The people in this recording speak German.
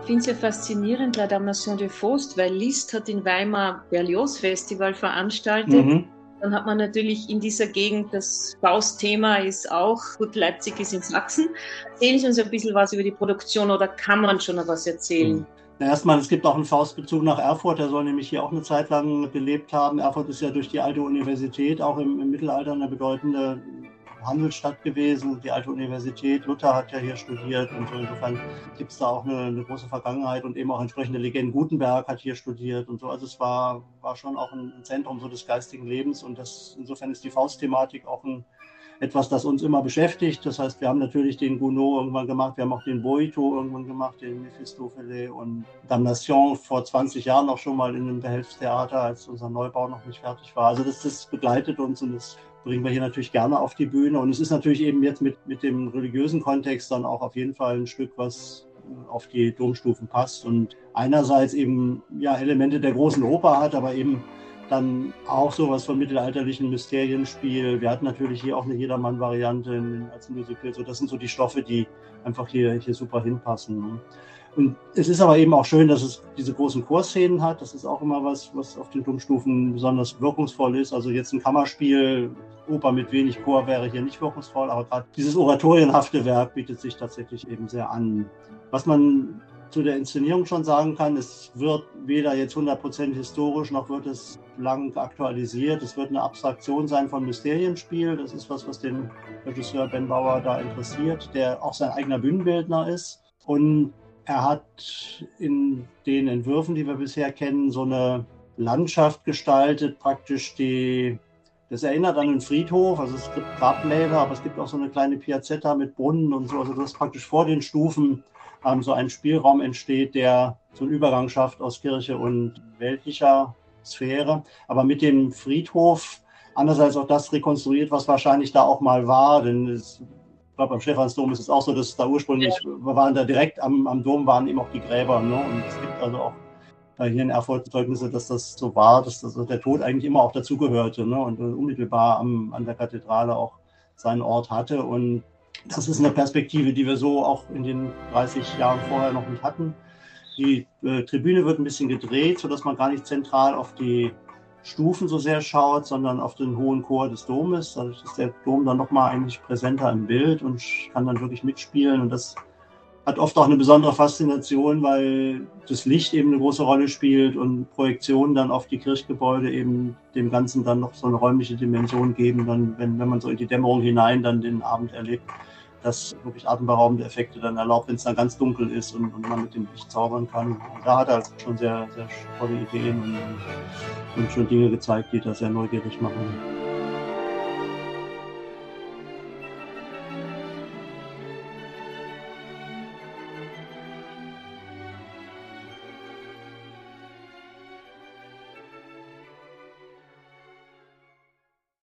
Ich finde es ja faszinierend, La Damnation de Faust, weil Liszt hat in Weimar Berlioz Festival veranstaltet. Mhm. Dann hat man natürlich in dieser Gegend das Faust-Thema ist auch, gut, Leipzig ist in Sachsen. Erzählen Sie uns ein bisschen was über die Produktion oder kann man schon noch was erzählen? Na, erstmal, es gibt auch einen Faustbezug nach Erfurt, der soll nämlich hier auch eine Zeit lang gelebt haben. Erfurt ist ja durch die alte Universität auch im, im Mittelalter eine bedeutende Handelsstadt gewesen, die alte Universität. Luther hat ja hier studiert und so. Insofern gibt es da auch eine, eine, große Vergangenheit und eben auch entsprechende Legenden. Gutenberg hat hier studiert und so. Also es war, war schon auch ein Zentrum so des geistigen Lebens und das, insofern ist die Faustthematik auch ein, etwas, das uns immer beschäftigt. Das heißt, wir haben natürlich den Gounod irgendwann gemacht, wir haben auch den Boito irgendwann gemacht, den Mephistophele und Damnation vor 20 Jahren auch schon mal in einem Behelfstheater, als unser Neubau noch nicht fertig war. Also das, das begleitet uns und das bringen wir hier natürlich gerne auf die Bühne. Und es ist natürlich eben jetzt mit, mit dem religiösen Kontext dann auch auf jeden Fall ein Stück, was auf die Domstufen passt und einerseits eben ja Elemente der großen Oper hat, aber eben dann auch sowas von mittelalterlichen Mysterienspiel. Wir hatten natürlich hier auch eine Jedermann-Variante als Musical. So, das sind so die Stoffe, die einfach hier, hier super hinpassen. Ne? Und es ist aber eben auch schön, dass es diese großen Chorszenen hat. Das ist auch immer was, was auf den Domstufen besonders wirkungsvoll ist. Also jetzt ein Kammerspiel, Oper mit wenig Chor wäre hier nicht wirkungsvoll, aber gerade dieses oratorienhafte Werk bietet sich tatsächlich eben sehr an. Was man zu der Inszenierung schon sagen kann, es wird weder jetzt 100% historisch, noch wird es lang aktualisiert. Es wird eine Abstraktion sein von Mysterienspiel. Das ist was, was den Regisseur Ben Bauer da interessiert, der auch sein eigener Bühnenbildner ist. Und er hat in den Entwürfen, die wir bisher kennen, so eine Landschaft gestaltet, praktisch die, das erinnert an einen Friedhof, also es gibt Grabmäler, aber es gibt auch so eine kleine Piazzetta mit Brunnen und so, also das praktisch vor den Stufen ähm, so ein Spielraum entsteht, der so einen Übergang schafft aus Kirche und weltlicher Sphäre, aber mit dem Friedhof andererseits auch das rekonstruiert, was wahrscheinlich da auch mal war, denn es glaube, beim Stephansdom ist es auch so, dass da ursprünglich, wir waren da direkt am, am Dom, waren eben auch die Gräber. Ne? Und es gibt also auch hier in Erfurt Zeugnisse, dass das so war, dass das, der Tod eigentlich immer auch dazugehörte ne? und unmittelbar am, an der Kathedrale auch seinen Ort hatte. Und das ist eine Perspektive, die wir so auch in den 30 Jahren vorher noch nicht hatten. Die äh, Tribüne wird ein bisschen gedreht, sodass man gar nicht zentral auf die Stufen so sehr schaut, sondern auf den hohen Chor des Domes. Dadurch ist der Dom dann nochmal eigentlich präsenter im Bild und kann dann wirklich mitspielen. Und das hat oft auch eine besondere Faszination, weil das Licht eben eine große Rolle spielt und Projektionen dann auf die Kirchgebäude eben dem Ganzen dann noch so eine räumliche Dimension geben, dann, wenn, wenn man so in die Dämmerung hinein dann den Abend erlebt das wirklich atemberaubende Effekte dann erlaubt, wenn es dann ganz dunkel ist und, und, man mit dem Licht zaubern kann. Und da hat er schon sehr, sehr tolle Ideen und, und schon Dinge gezeigt, die da sehr neugierig machen.